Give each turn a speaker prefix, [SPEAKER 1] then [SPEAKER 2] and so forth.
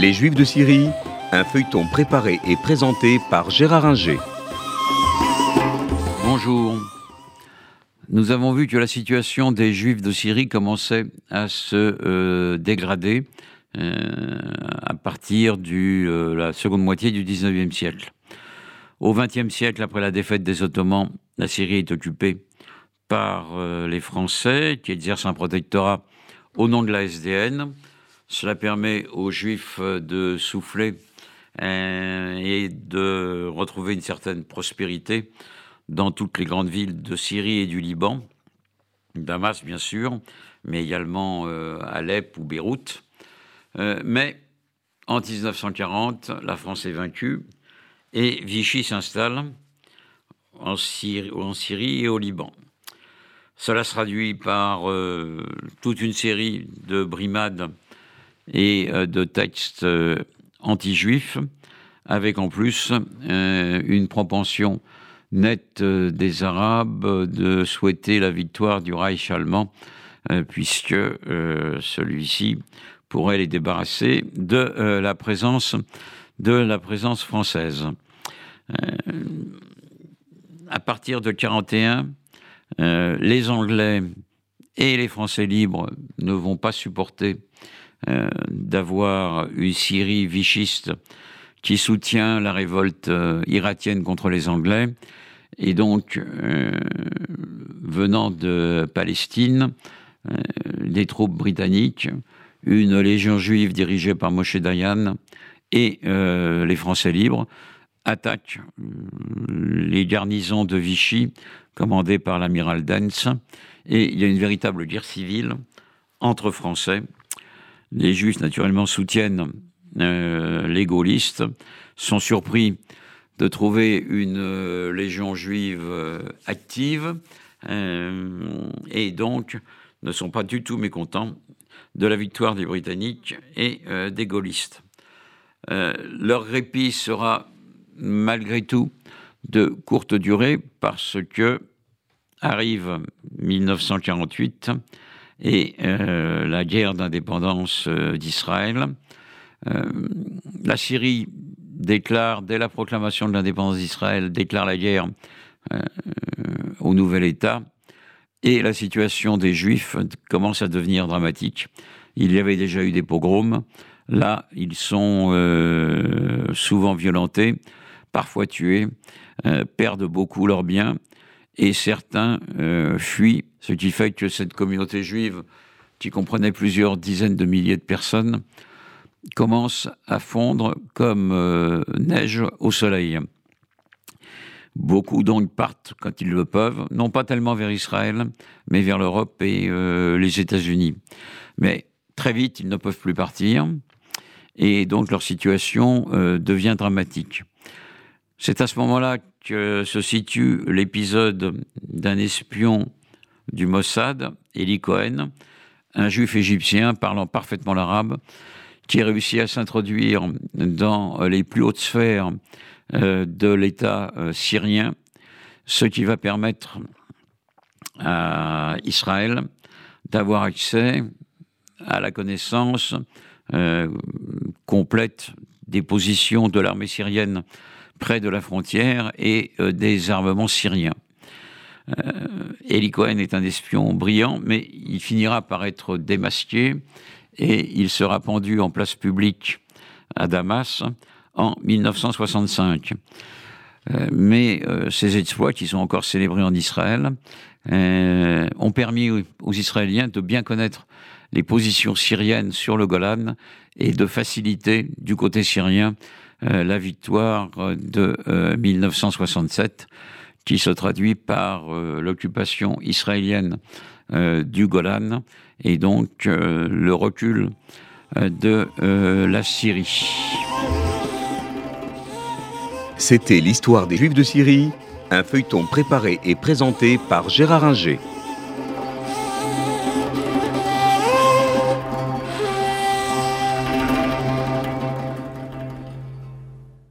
[SPEAKER 1] Les Juifs de Syrie, un feuilleton préparé et présenté par Gérard Inger.
[SPEAKER 2] Bonjour. Nous avons vu que la situation des Juifs de Syrie commençait à se euh, dégrader euh, à partir de euh, la seconde moitié du 19e siècle. Au XXe siècle, après la défaite des Ottomans, la Syrie est occupée par les Français qui exercent un protectorat au nom de la SDN. Cela permet aux Juifs de souffler et de retrouver une certaine prospérité dans toutes les grandes villes de Syrie et du Liban, Damas bien sûr, mais également euh, Alep ou Beyrouth. Euh, mais en 1940, la France est vaincue et Vichy s'installe en Syrie, et au Liban. Cela se traduit par euh, toute une série de brimades et de textes anti-juifs, avec en plus une propension nette euh, des Arabes de souhaiter la victoire du Reich allemand, euh, puisque euh, celui-ci pourrait les débarrasser de la présence de la présence française. à partir de 41, les Anglais et les Français libres ne vont pas supporter d'avoir une Syrie vichiste qui soutient la révolte irakienne contre les Anglais et donc, euh, venant de Palestine, euh, des troupes britanniques, une légion juive dirigée par Moshe Dayan et euh, les Français libres attaquent les garnisons de Vichy commandées par l'amiral Dance. Et il y a une véritable guerre civile entre Français. Les Juifs, naturellement, soutiennent les gaullistes, sont surpris de trouver une euh, légion juive euh, active euh, et donc ne sont pas du tout mécontents de la victoire des Britanniques et des gaullistes. leur répit sera malgré tout de courte durée parce que arrive 1948 et la guerre d'indépendance d'Israël. la Syrie déclare, dès la proclamation de l'indépendance d'Israël, déclare la guerre euh, au nouvel État, et la situation des Juifs commence à devenir dramatique. Il y avait déjà eu des pogroms, là, ils sont euh, souvent violentés, parfois tués, euh, perdent beaucoup leurs biens, et certains fuient, ce qui fait que cette communauté juive, qui comprenait plusieurs dizaines de milliers de personnes, commence à fondre comme euh, neige au soleil. Beaucoup donc partent quand ils le peuvent, non pas tellement vers Israël, mais vers l'Europe et euh, les États-Unis. Mais très vite, ils ne peuvent plus partir, et donc leur situation euh, devient dramatique. C'est à ce moment-là que se situe l'épisode d'un espion du Mossad, Eli Cohen, un juif égyptien parlant parfaitement l'arabe, qui réussit à s'introduire dans les plus hautes sphères euh, de l'État euh, syrien, ce qui va permettre à Israël d'avoir accès à la connaissance euh, complète des positions de l'armée syrienne près de la frontière et des armements syriens. Eli Cohen est un espion brillant, mais il finira par être démasqué et il sera pendu en place publique à Damas en 1965. Euh, mais euh, ces exploits, qui sont encore célébrés en Israël, euh, ont permis aux Israéliens de bien connaître les positions syriennes sur le Golan et de faciliter du côté syrien la victoire de 1967 qui se traduit par l'occupation israélienne du Golan et donc euh, le recul euh, de euh, la Syrie.
[SPEAKER 1] C'était l'histoire des Juifs de Syrie, un feuilleton préparé et présenté par Gérard Inger.